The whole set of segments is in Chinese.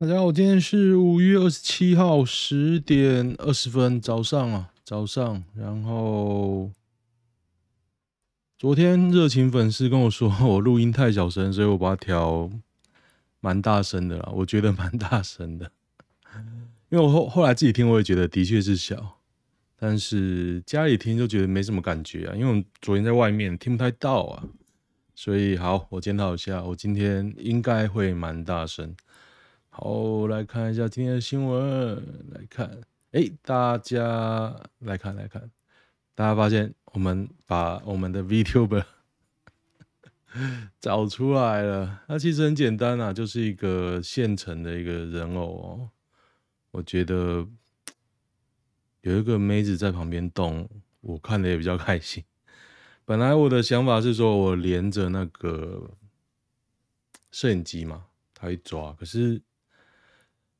大家好，今天是五月二十七号十点二十分早上啊，早上。然后昨天热情粉丝跟我说我录音太小声，所以我把它调蛮大声的啦。我觉得蛮大声的，因为我后后来自己听，我也觉得的确是小，但是家里听就觉得没什么感觉啊。因为我昨天在外面听不太到啊，所以好，我检讨一下，我今天应该会蛮大声。好，来看一下今天的新闻。来看，哎、大家来看，来看，大家发现我们把我们的 VTuber 找出来了。那其实很简单啊，就是一个现成的一个人偶哦。我觉得有一个妹子在旁边动，我看的也比较开心。本来我的想法是说，我连着那个摄影机嘛，他一抓，可是。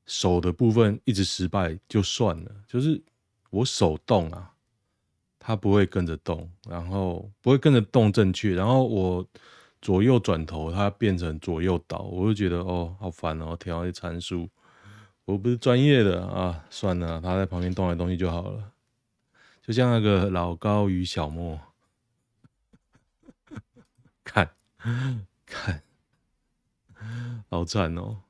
手的部分一直失败就算了，就是我手动啊，它不会跟着动，然后不会跟着动正确，然后我左右转头，它变成左右倒，我就觉得哦，好烦哦，调一些参数，我不是专业的啊，算了，它在旁边动来动去就好了，就像那个老高与小莫，看看，好惨哦。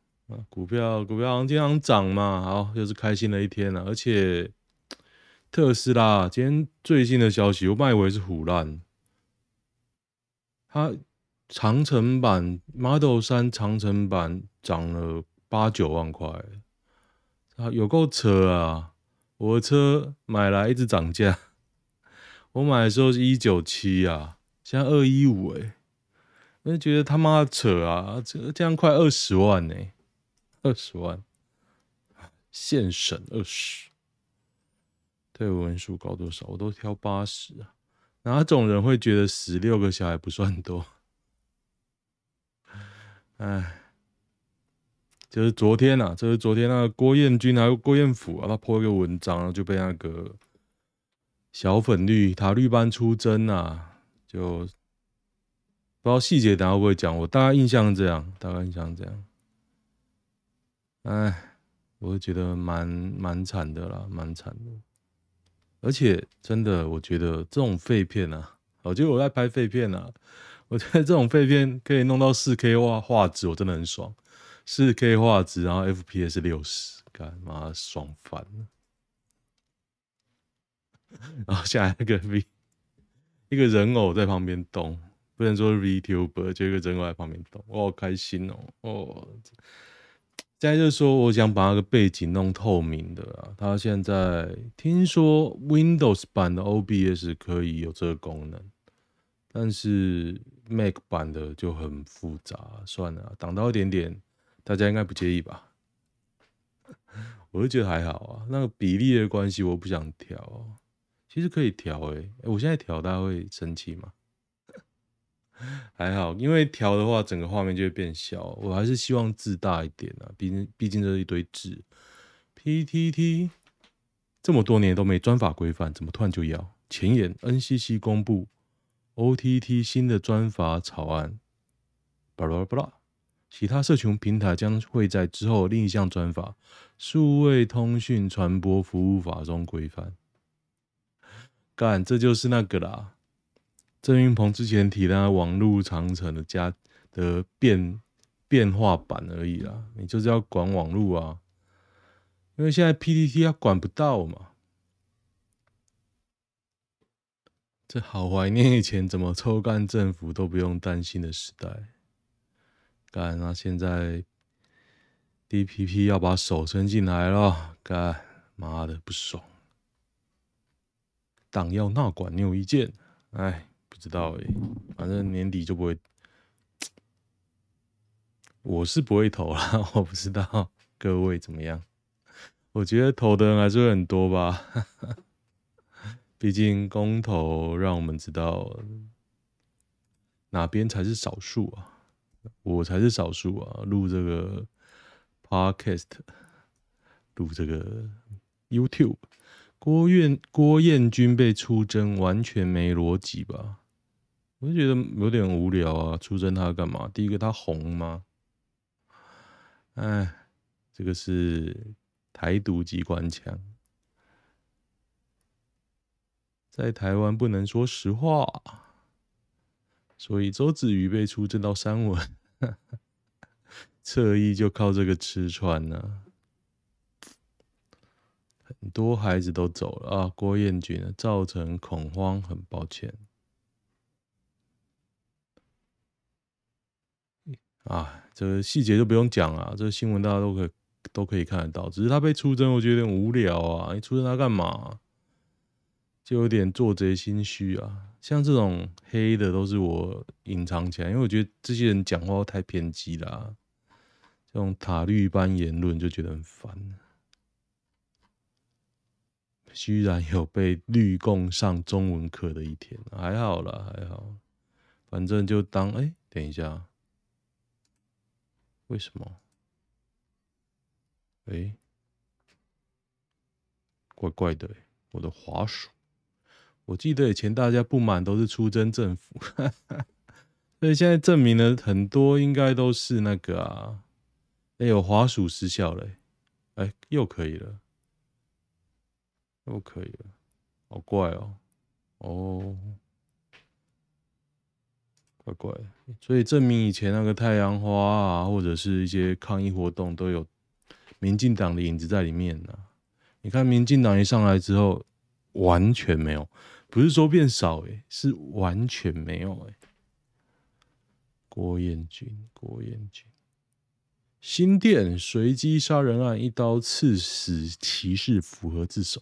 股票股票好像经常涨嘛，好，又是开心的一天了。而且特斯拉今天最新的消息，我本来以为是唬烂，它长城版 Model 3长程版涨了八九万块，啊，有够扯啊！我的车买来一直涨价，我买的时候是一九七啊，现在二一五哎，我就觉得他妈扯啊，这这样快二十万呢、二十万，现省二十，退伍人数高多少？我都挑八十啊。哪种人会觉得十六个小孩不算多？哎，就是昨天啊，就是昨天那个郭彦军还有郭彦甫啊，他破一个文章，就被那个小粉绿塔绿班出征啊，就不知道细节，等下会不会讲？我大概印象这样，大概印象这样。哎，我觉得蛮蛮惨的啦，蛮惨的。而且真的，我觉得这种废片啊，我觉得我在拍废片啊，我觉得这种废片可以弄到四 K 画画质，我真的很爽。四 K 画质，然后 FPS 六十，干嘛爽翻了。然后下来那个 V，一个人偶在旁边动，不能说是 VTuber，就一个人偶在旁边动，我好开心哦，哦。再就是说，我想把那个背景弄透明的啊。它现在听说 Windows 版的 OBS 可以有这个功能，但是 Mac 版的就很复杂。算了，挡到一点点，大家应该不介意吧？我就觉得还好啊。那个比例的关系，我不想调。其实可以调诶，我现在调，大家会生气吗？还好，因为调的话，整个画面就会变小。我还是希望字大一点啊，毕竟毕竟这是一堆字。PTT 这么多年都没专法规范，怎么突然就要？前言：NCC 公布 OTT 新的专法草案。巴拉巴拉，其他社群平台将会在之后另一项专法《数位通讯传播服务法》中规范。干，这就是那个啦。郑云鹏之前提的网络长程的加的变变化版而已啦，你就是要管网络啊，因为现在 PTT 它管不到嘛。这好怀念以前怎么抽干政府都不用担心的时代。干，那现在 DPP 要把手伸进来了，干，妈的不爽。党要纳管，你有意见？哎。不知道哎、反正年底就不会，我是不会投啦。我不知道各位怎么样，我觉得投的人还是会很多吧。毕竟公投让我们知道哪边才是少数啊，我才是少数啊。录这个 podcast，录这个 YouTube，郭彦郭彦军被出征，完全没逻辑吧？我就觉得有点无聊啊！出征他干嘛？第一个他红吗？哎，这个是台独机关枪，在台湾不能说实话，所以周子瑜被出征到三文，侧翼就靠这个吃穿呢、很多孩子都走了啊，郭彦均造成恐慌，很抱歉。啊，这个细节就不用讲了，这个新闻大家都可以都可以看得到。只是他被出征，我觉得有点无聊啊！你出征他干嘛？就有点做贼心虚啊。像这种黑的都是我隐藏起来，因为我觉得这些人讲话太偏激了啊，这种塔绿班言论就觉得很烦。居然有被绿共上中文课的一天，还好啦，还好，反正就当哎、等一下。为什么？哎、怪怪的，我的滑鼠。我记得以前大家不满都是出征政府，所以现在证明了很多应该都是那个啊。哎、欸，有滑鼠失效了，哎、又可以了，又可以了，好怪哦，哦。怪怪的，所以证明以前那个太阳花啊，或者是一些抗议活动都有民进党的影子在里面呢、你看，民进党一上来之后，完全没有，不是说变少、欸，是完全没有、欸。郭彦均，郭彦均，新店随机杀人案，一刀刺死骑士，符合自首。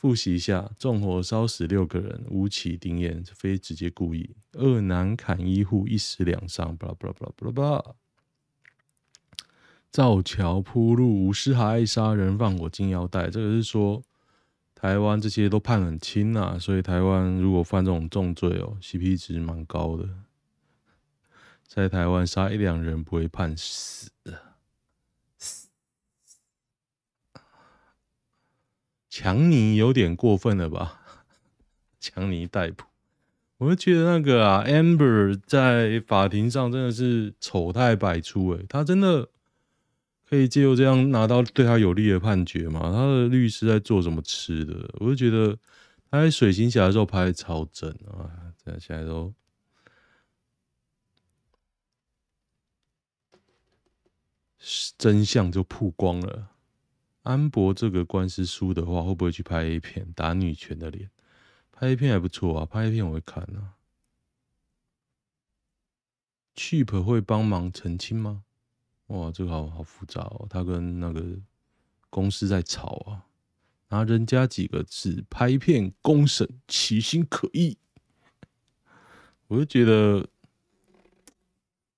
复习一下：纵火烧死六个人，无期定谳，非直接故意；二男砍医护，一死两伤。巴拉巴拉巴拉巴拉巴拉。造桥铺路，吴诗还爱杀人，放火金腰带。这个是说台湾这些都判很轻啊，所以台湾如果犯这种重罪哦，CP 值蛮高的。在台湾杀一两人不会判死。强尼有点过分了吧？强尼逮捕，我就觉得那个啊，Amber 在法庭上真的是丑态百出诶，他真的可以借由这样拿到对他有利的判决吗？他的律师在做什么吃的？我就觉得他在水行侠的时候拍的超真啊，这现在都真相就曝光了。安博这个官司输的话，会不会去拍 A 片打女权的脸？拍 A 片还不错啊，拍 A 片我会看啊。Cheap 会帮忙澄清吗？哇，这个好好复杂哦。他跟那个公司在吵啊，拿人家几个字拍片公审，其心可议。我就觉得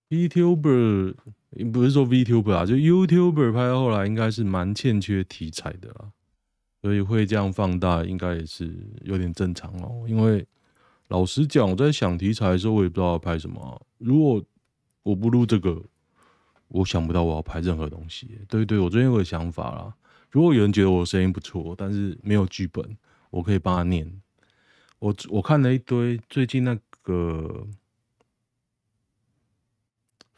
YouTuber。不是说 VTuber 啊，就 YouTuber 拍到后来应该是蛮欠缺题材的啦，所以会这样放大，应该也是有点正常哦。因为老实讲，我在想题材的时候，我也不知道要拍什么。如果我不录这个，我想不到我要拍任何东西。对对，我最近有个想法啦。如果有人觉得我声音不错，但是没有剧本，我可以帮他念。我我看了一堆最近那个。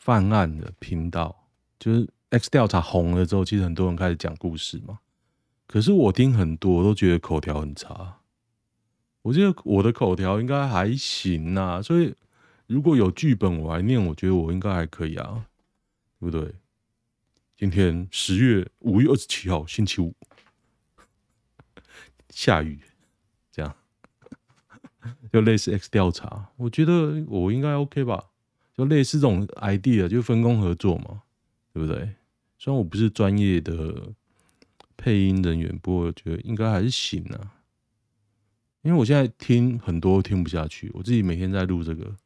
犯案的频道，就是 X 调查红了之后，其实很多人开始讲故事嘛。可是我听很多都觉得口条很差。我觉得我的口条应该还行呐，所以如果有剧本我来念，我觉得我应该还可以啊，对不对？今天十月五月二十七号星期五，下雨，这样 就类似 X 调查，我觉得我应该 OK 吧。就类似这种 idea，就分工合作嘛，对不对？虽然我不是专业的配音人员，不过我觉得应该还是行啊。因为我现在听很多听不下去，我自己每天在录这个，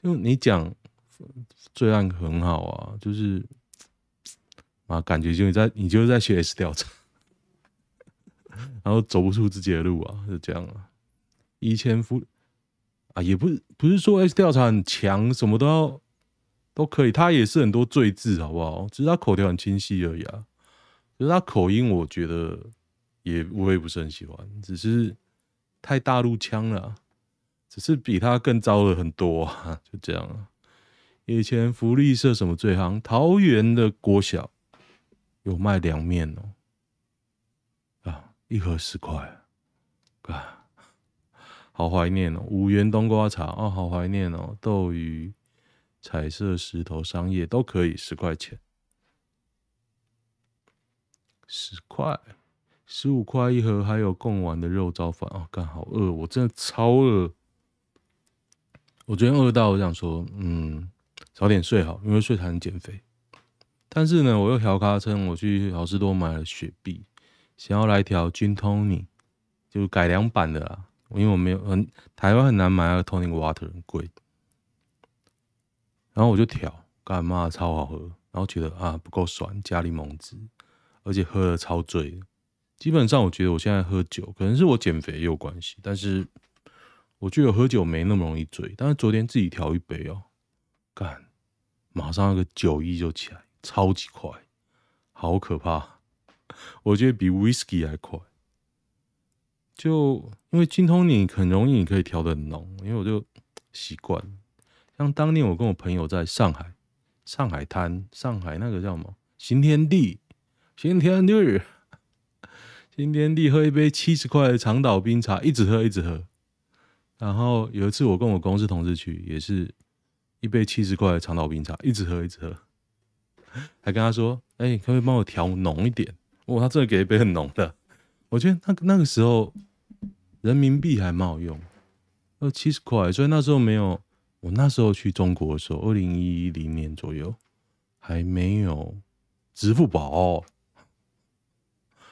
就你讲罪案很好啊，就是啊，感觉就你在你就是在学 S 调查，然后走不出自己的路啊，就这样啊。以前夫。啊，也不是不是说 X 调查很强，什么都要都可以，他也是很多罪字，好不好？只是他口条很清晰而已啊。可是他口音，我觉得也我也不是很喜欢，只是太大陆腔了，只是比他更糟了很多啊，就这样啊。以前福利社什么最夯？桃园的国小有卖凉面哦，啊，一盒十块，啊，好怀念哦！五元冬瓜茶哦，好怀念哦！斗鱼、彩色石头、商业都可以，十块钱，十块。十五块一盒，还有贡丸的肉燥饭哦，干好饿，我真的超饿。我昨天饿到我想说，嗯，早点睡好，因为睡才能减肥。但是呢，我又调卡称我去好市多买了雪碧，想要来调 Gin Tonic，就改良版的啦。因为我没有很台湾很难买那个 Tonic Water，很贵。然后我就调，干嘛超好喝，然后觉得啊不够酸，加柠檬汁，而且喝了超醉。基本上，我觉得我现在喝酒，可能是我减肥也有关系。但是，我觉得喝酒没那么容易醉。但是昨天自己调一杯哦，干，马上那个酒意就起来，超级快，好可怕！我觉得比 whisky 还快。就因为精通你很容易，你可以调的很浓，因为我就习惯。像当年我跟我朋友在上海，上海滩，上海那个叫什么？新天地，新天地。新天地喝一杯七十块的长岛冰茶，一直喝一直喝。然后有一次我跟我公司同事去，也是一杯七十块的长岛冰茶，一直喝一直喝。还跟他说：“哎、可不可以帮我调浓一点？”哇，他真的给一杯很浓的。我觉得那那个时候人民币还蛮好用，呃，七十块，所以那时候没有。我那时候去中国的时候，二零一零年左右，还没有支付宝。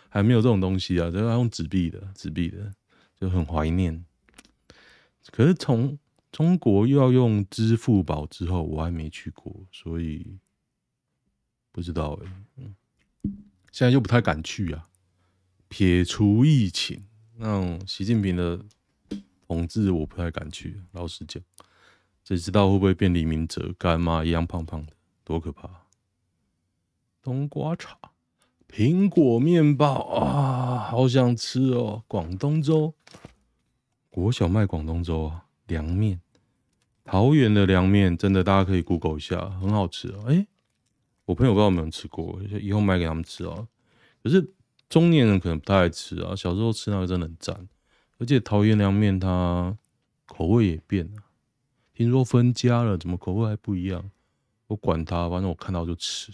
还没有这种东西啊，都要用纸币的，纸币的就很怀念。可是从中国又要用支付宝之后，我还没去过，所以不知道哎、现在又不太敢去啊。撇除疫情，那习近平的统治，我不太敢去。老实讲，谁知道会不会变李明哲，干妈一样胖胖的，多可怕！冬瓜茶。苹果面包啊，好想吃哦！广东粥，国小卖广东粥啊，凉面，桃园的凉面真的，大家可以 Google 一下，很好吃啊！哎、我朋友不知道有没有吃过，以后买给他们吃啊。可是中年人可能不太爱吃啊，小时候吃那个真的很赞，而且桃园凉面它口味也变了，听说分家了，怎么口味还不一样？我管它，反正我看到就吃。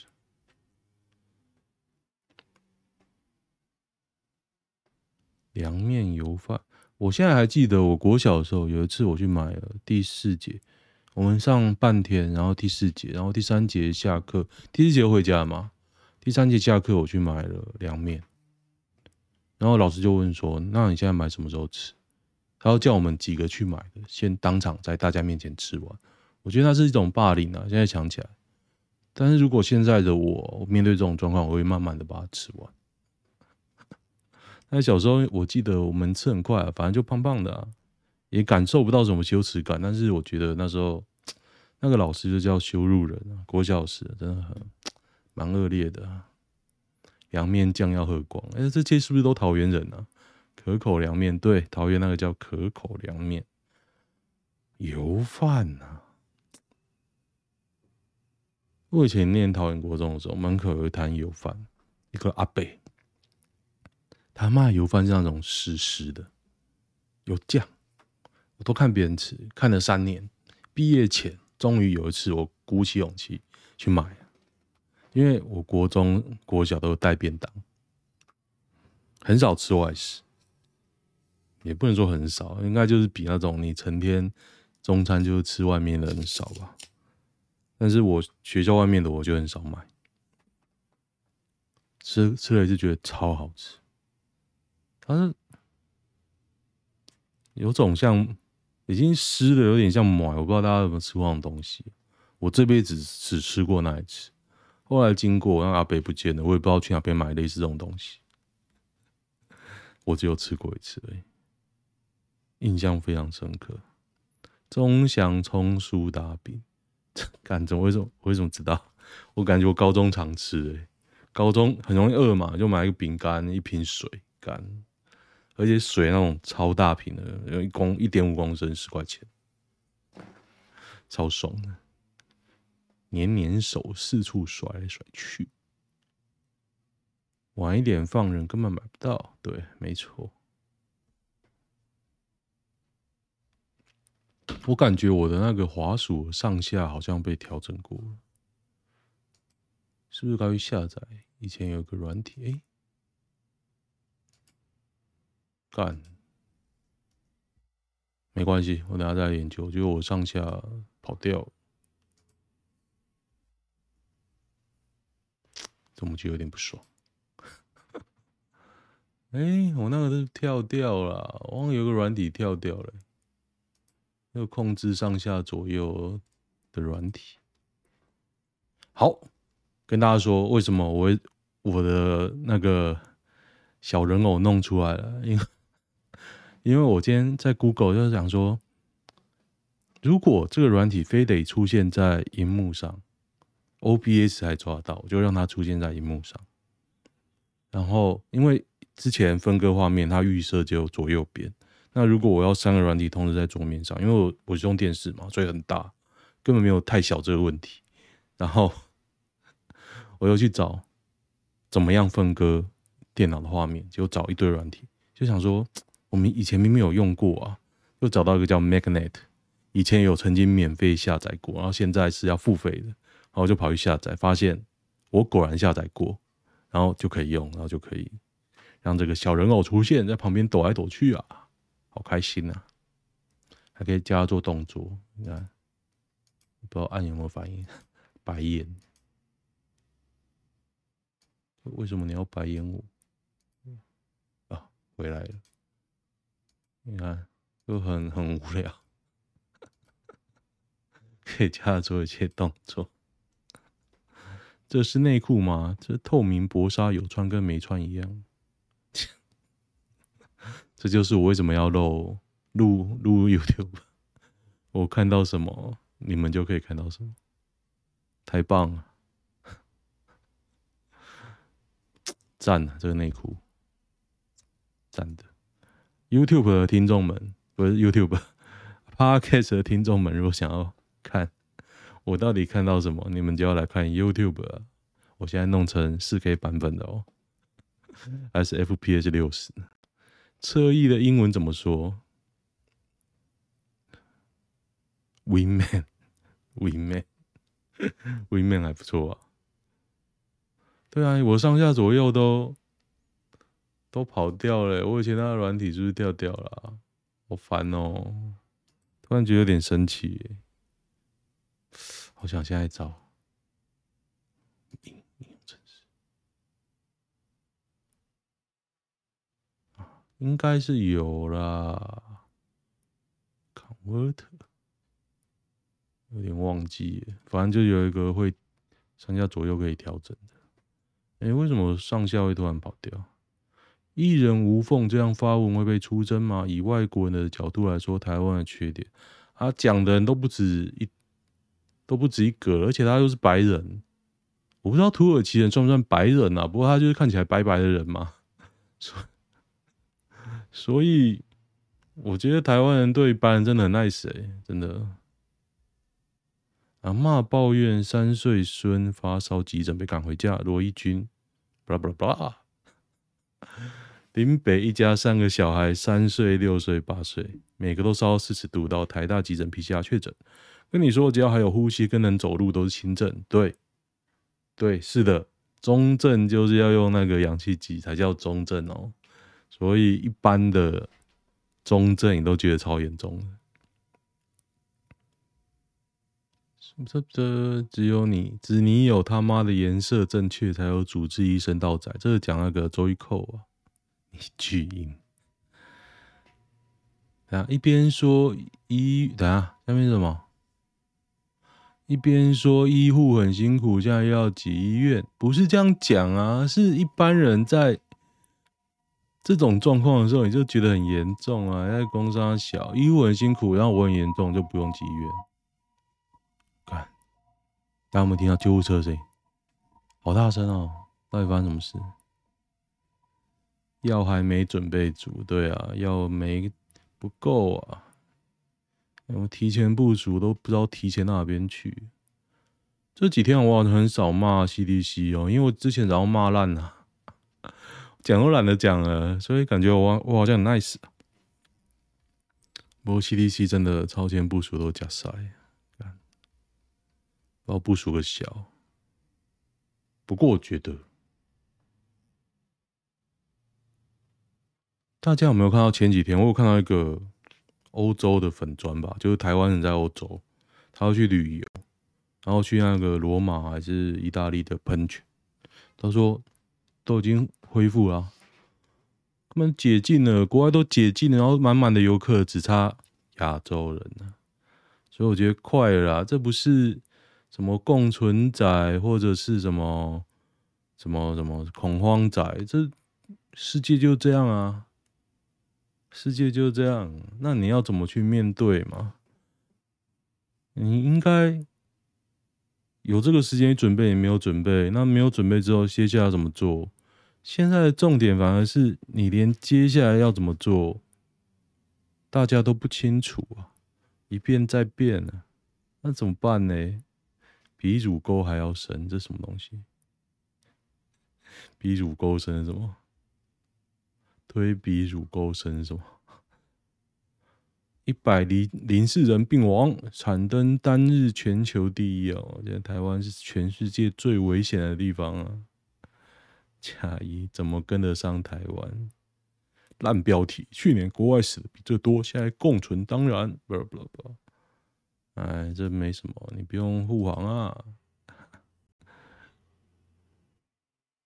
凉面油饭，我现在还记得，我国小的时候有一次我去买了第四节，我们上半天，然后第四节，然后第三节下课，第四节回家嘛，第三节下课我去买了凉面，然后老师就问说：“那你现在买什么时候吃？”他要叫我们几个去买的，先当场在大家面前吃完。我觉得那是一种霸凌啊，现在想起来。但是如果现在的我，我面对这种状况，我会慢慢的把它吃完。那小时候，我记得我们吃很快啊，反正就胖胖的啊，也感受不到什么羞耻感。但是我觉得那时候那个老师就叫羞辱人啊，国小老师真的很蛮恶劣的。凉面酱要喝光，哎，这些是不是都桃园人啊？可口凉面，对，桃园那个叫可口凉面。油饭啊，我以前念桃园国中的时候，门口有一摊油饭，一个阿伯。他卖油饭是那种湿湿的，有酱，我都看别人吃，看了三年，毕业前终于有一次我鼓起勇气去买，因为我国中、国小都有带便当，很少吃外食，也不能说很少，应该就是比那种你成天中餐就是吃外面的人少吧。但是我学校外面的我就很少买，吃吃了就觉得超好吃。它是有种像已经湿的，有点像馍。我不知道大家有没有吃过那种东西。我这辈子只吃过那一次，后来经过那阿北不见了，我也不知道去哪边买类似这种东西。我只有吃过一次而已，印象非常深刻。中祥葱苏打饼，干怎么为什么？我为什么知道？我感觉我高中常吃诶、欸，高中很容易饿嘛，就买一个饼干，一瓶水干。而且水那种超大瓶的，有一公一点五公升，十块钱，超爽的。黏黏手四处甩来甩去。晚一点放人根本买不到，对，没错。我感觉我的那个滑鼠上下好像被调整过了，是不是该去下载？以前有个软体，哎，干，没关系，我等下再研究。就我上下跑掉了，怎么就有点不爽？哎、我那个是跳掉了，我忘有个软体跳掉了，要控制上下左右的软体。好，跟大家说为什么我我的那个小人偶弄出来了，因为因为我今天在 Google 就是想说，如果这个软体非得出现在荧幕上，OBS 还抓到，我就让它出现在荧幕上，然后因为。之前分割画面，它预设就左右边。那如果我要三个软体同时在桌面上，因为我我是用电视嘛，所以很大，根本没有太小这个问题。然后 我又去找怎么样分割电脑的画面，就找一堆软体，就想说我们以前明明有用过啊，又找到一个叫 Magnet，以前有曾经免费下载过，然后现在是要付费的，然后就跑去下载，发现我果然下载过，然后就可以用，然后就可以。让这个小人偶出现在旁边抖来抖去啊，好开心啊！还可以教他做动作，你看，不知道按有没有反应？白眼，为什么你要白眼我？啊，回来了，你看，又很很无聊，可以教他做一些动作。这是内裤吗？这透明薄纱有穿跟没穿一样。这就是我为什么要露露露 YouTube，我看到什么，你们就可以看到什么，太棒了，赞啊！这个内裤，赞的。YouTube 的听众们，不是 YouTube，Podcast 的听众们，如果想要看我到底看到什么，你们就要来看 YouTube 了。我现在弄成 4K 版本的哦，还是 FPS 六十。车翼的英文怎么说？Wingman，Wingman，Wingman 还不错啊。对啊，我上下左右都都跑掉了。我以前那个软体是不是掉掉了？好烦哦！突然觉得有点生气，好想现在找。应该是有啦，Convert 有点忘记，反正就有一个会上下左右可以调整的。哎、欸，为什么上下会突然跑掉？一人无缝这样发文会被出征吗？以外国人的角度来说，台湾的缺点，他讲的人都不止一，都不止一个，而且他又是白人，我不知道土耳其人算不算白人啊？不过他就是看起来白白的人嘛。所以，我觉得台湾人对白人真的很 nice 哎，真的。阿嬷抱怨三岁孙发烧急诊被赶回家，罗一军，巴拉巴拉巴拉。林北一家三个小孩，三岁、六岁、八岁，每个都烧四十度，到台大急诊 PCR 确诊。跟你说，只要还有呼吸跟能走路，都是轻症。对，对，是的，中症就是要用那个氧气机才叫中症哦。所以一般的中症你都觉得超严重的，这这只有你，只你有他妈的颜色正确，才有主治医生到宅。这是讲那个周玉蔻啊，你巨婴。等下一边说医，等下下面什么？一边说医护很辛苦，现在要挤医院，不是这样讲啊，是一般人在。这种状况的时候，你就觉得很严重啊！在工伤小，医护很辛苦，然后我很严重，就不用进医院。看，大家有没有听到救护车声？好大声哦！到底发生什么事？药还没准备足，对啊，药没不够啊！我提前部署都不知道提前到哪边去。这几天我好像很少骂 CDC 哦，因为我之前早上骂烂了，讲都懒得讲了，所以感觉我我好像很 nice。不过 CDC 真的超前部署都假赛，不要部署个小。不过我觉得，大家有没有看到前几天我有看到一个欧洲的粉砖吧？就是台湾人在欧洲，他要去旅游。然后去那个罗马还是意大利的喷泉，他说都已经恢复了，他们解禁了，国外都解禁了，然后满满的游客，只差亚洲人了。所以我觉得快了啦，这不是什么共存仔或者是什么什么什么恐慌仔，这世界就这样啊，世界就这样，那你要怎么去面对嘛？你应该。有这个时间准备，也没有准备。那没有准备之后，接下来怎么做？现在的重点反而是你连接下来要怎么做，大家都不清楚啊，一变再变了，那怎么办呢？比乳沟还要深，这什么东西？比乳沟深是什么？推比乳沟深什么？一百零零四人病亡，惨登单日全球第一哦！现在台湾是全世界最危险的地方啊！嘉义怎么跟得上台湾？烂标题，去年国外死的比这多，现在共存当然，不不不，哎，这没什么，你不用护航啊。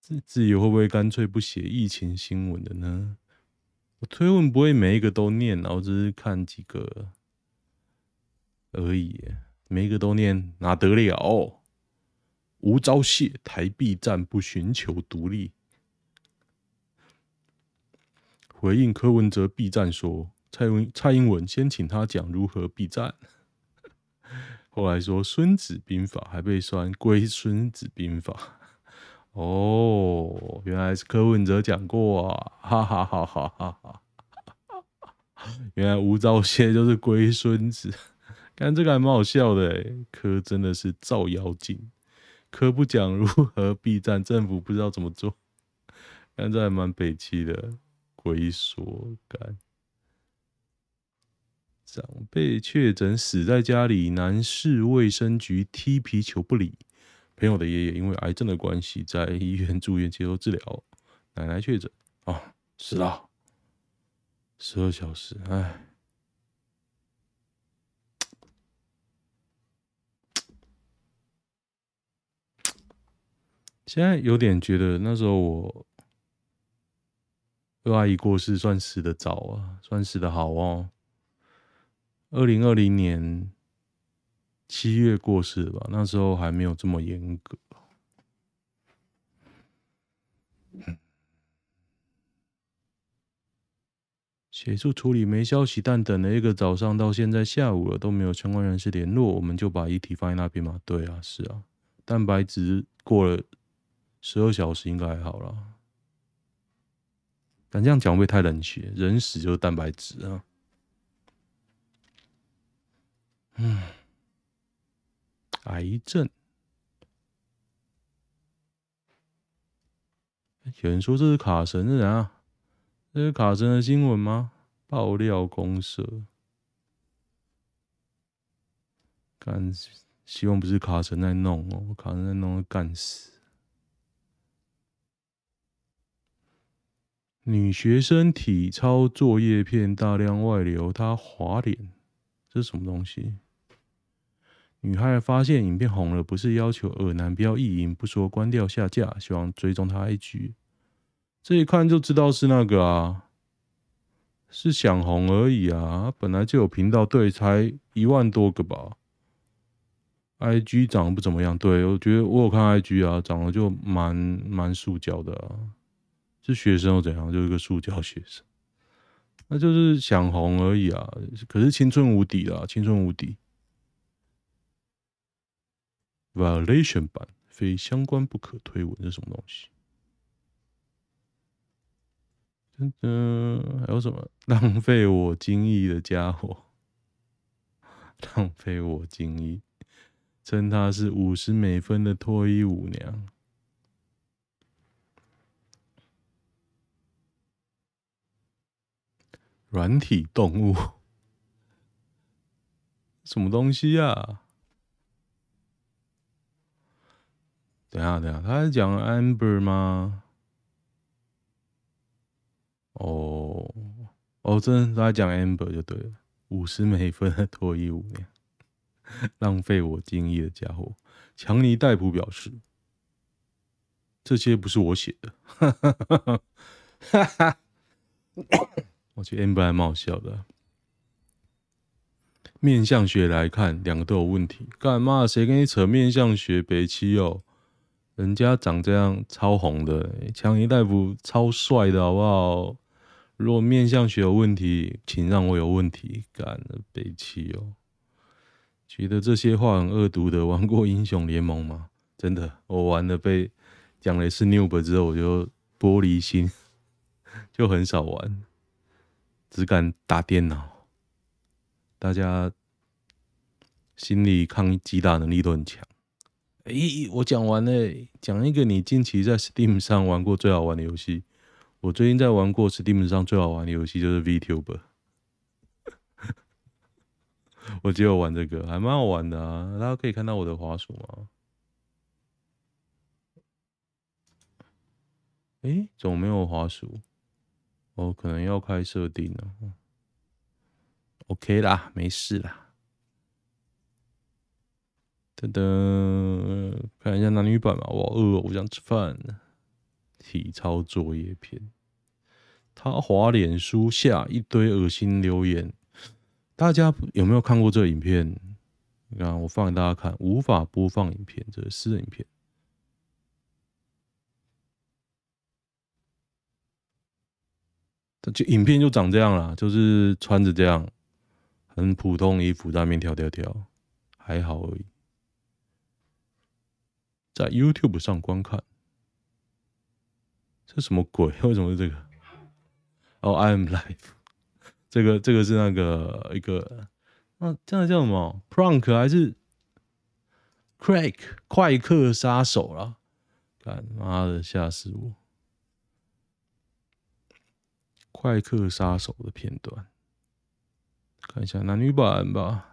自自己会不会干脆不写疫情新闻的呢？我推文不会每一个都念，然后只是看几个而已。每一个都念哪得了？吴钊燮，台币战不寻求独立。回应柯文哲避战说，蔡文蔡英文先请他讲如何避战，后来说孙子兵法还被酸归孙子兵法。哦，原来是柯文哲讲过啊！哈哈哈哈哈哈！原来吴钊燮就是龟孙子，看这个还蛮好笑的诶。柯真的是造妖镜，柯不讲如何避战，政府不知道怎么做，看这还蛮北七的，龟缩感。长辈确诊死在家里，南市卫生局踢皮球不理。朋友的爷爷因为癌症的关系，在医院住院接受治疗。奶奶确诊啊，死了，十二小时，哎，现在有点觉得那时候我二阿姨过世，算死的早啊，算死的好哦。二零二零年。七月过世吧，那时候还没有这么严格。协助处理没消息，但等了一个早上到现在下午了都没有相关人士联络，我们就把遗体放在那边嘛。对啊，是啊，蛋白质过了十二小时应该还好啦。但这样讲会太冷血？人死就是蛋白质啊。嗯。癌症，有人说这是卡神的人啊？这是卡神的新闻吗？爆料公社，干，希望不是卡神在弄哦，卡神在弄干死。女学生体操作业片大量外流，她滑脸，这是什么东西？女孩发现影片红了，不是要求恶男不要意淫，不说关掉下架，希望追踪他 IG。这一看就知道是那个啊，是想红而已啊。本来就有频道，对，才一万多个吧。IG 长得不怎么样，对，我觉得我有看 IG 啊，长得就蛮蛮塑胶的啊。是学生又怎样？就是个塑胶学生，那就是想红而已啊。可是青春无敌啊，青春无敌。Violation 版非相关不可推文，是什么东西？真的还有什么 浪费我精液的家伙？浪费我精液，称她是五十美分的脱衣舞娘。软体动物，什么东西啊？等下，等下，他在讲 Amber 吗？哦，哦，真的他在讲 Amber 就对了。五十美分的脱衣舞娘，浪费我精力的家伙。强尼戴普表示，这些不是我写的。哈哈哈哈哈。我觉得 Amber 还蛮好笑的。面相学来看，两个都有问题。干嘛？谁跟你扯面相学？北七哦，人家长这样超红的，强尼大夫超帅的，好不好？如果面相学有问题，请让我有问题。干了北七哦，觉得这些话很恶毒的。玩过英雄联盟吗？真的，我玩的被讲了一次 noob 之后，我就玻璃心，就很少玩。只敢打电脑，大家心理抗击打能力都很强。哎、欸，我讲完了，讲一个你近期在 Steam 上玩过最好玩的游戏。我最近在玩过 Steam 上最好玩的游戏就是 VTuber。我只有玩这个，还蛮好玩的啊！大家可以看到我的滑鼠吗？哎、欸，怎么没有滑鼠？哦可能要开设定了，OK 啦，没事啦。等等，看一下男女版吧。我饿，我想吃饭。体操作业片，他滑脸书下一堆恶心留言，大家有没有看过这影片？你看，我放给大家看，无法播放影片，这是私人影片。就影片就长这样啦，就是穿着这样很普通衣服在那边跳跳跳，还好而已。在 YouTube 上观看，这什么鬼？为什么是这个？哦、oh,，I am live。这个这个是那个一个，那这样叫什么？Prank 还是 Crack 快客杀手啦？干妈的，吓死我！快客杀手的片段，看一下男女版吧。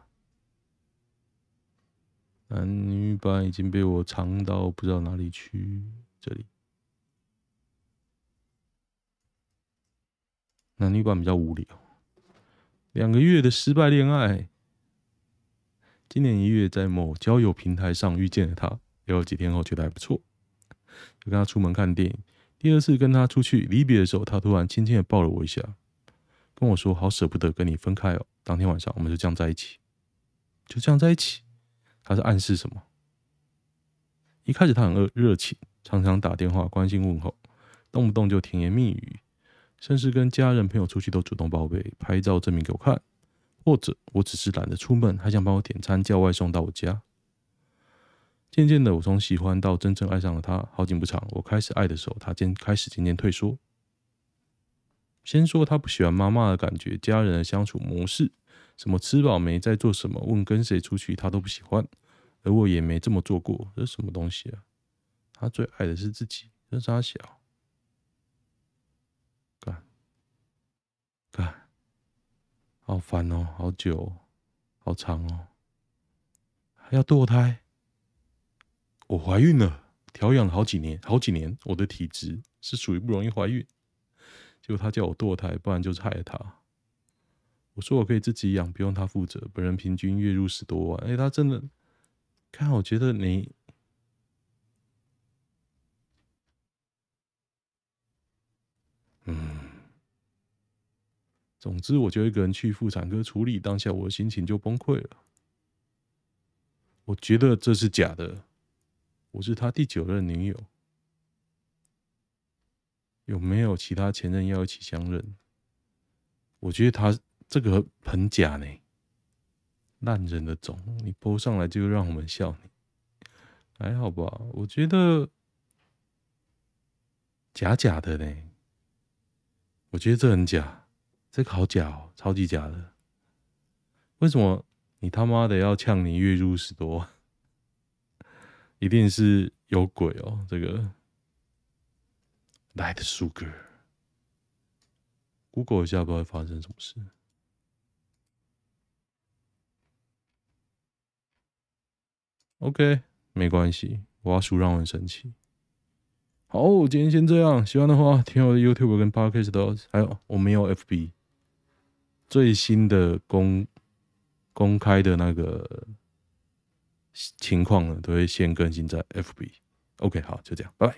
男女版已经被我藏到不知道哪里去。这里，男女版比较无聊。两个月的失败恋爱，今年一月在某交友平台上遇见了他，聊了几天后觉得还不错，就跟他出门看电影。第二次跟他出去离别的时候，他突然轻轻的抱了我一下，跟我说：“好舍不得跟你分开哦。”当天晚上，我们就这样在一起，就这样在一起。他是暗示什么？一开始他很热热情，常常打电话关心问候，动不动就甜言蜜语，甚至跟家人朋友出去都主动报备，拍照证明给我看。或者我只是懒得出门，还想帮我点餐叫外送到我家。渐渐的，我从喜欢到真正爱上了他。好景不长，我开始爱的时候，他渐开始渐渐退缩。先说他不喜欢妈妈的感觉，家人的相处模式，什么吃饱没，在做什么，问跟谁出去，他都不喜欢，而我也没这么做过。这是什么东西啊？他最爱的是自己，这是他小。干干，好烦哦，好久，好长哦，还要堕胎。我怀孕了，调养了好几年，好几年，我的体质是属于不容易怀孕。结果他叫我堕胎，不然就是害了他。我说我可以自己养，不用他负责。本人平均月入十多万。哎，他真的，看，我觉得你，嗯，总之，我就一个人去妇产科处理，当下我的心情就崩溃了。我觉得这是假的。我是他第九任女友，有没有其他前任要一起相认？我觉得他这个很假呢，烂人的种，你播上来就让我们笑你，还好吧？我觉得假假的呢，我觉得这很假，这个好假哦，超级假的。为什么你他妈的要呛你月入十多万？一定是有鬼哦！这个 Light Sugar，Google 一下，不知道会发生什么事。OK，没关系，我要输让我很生气。好，今天先这样。喜欢的话，听我的 YouTube 跟 Podcast 都还有我没有 FB 最新的公公开的那个情况呢，都会先更新在 FB。OK，好，就这样，拜拜。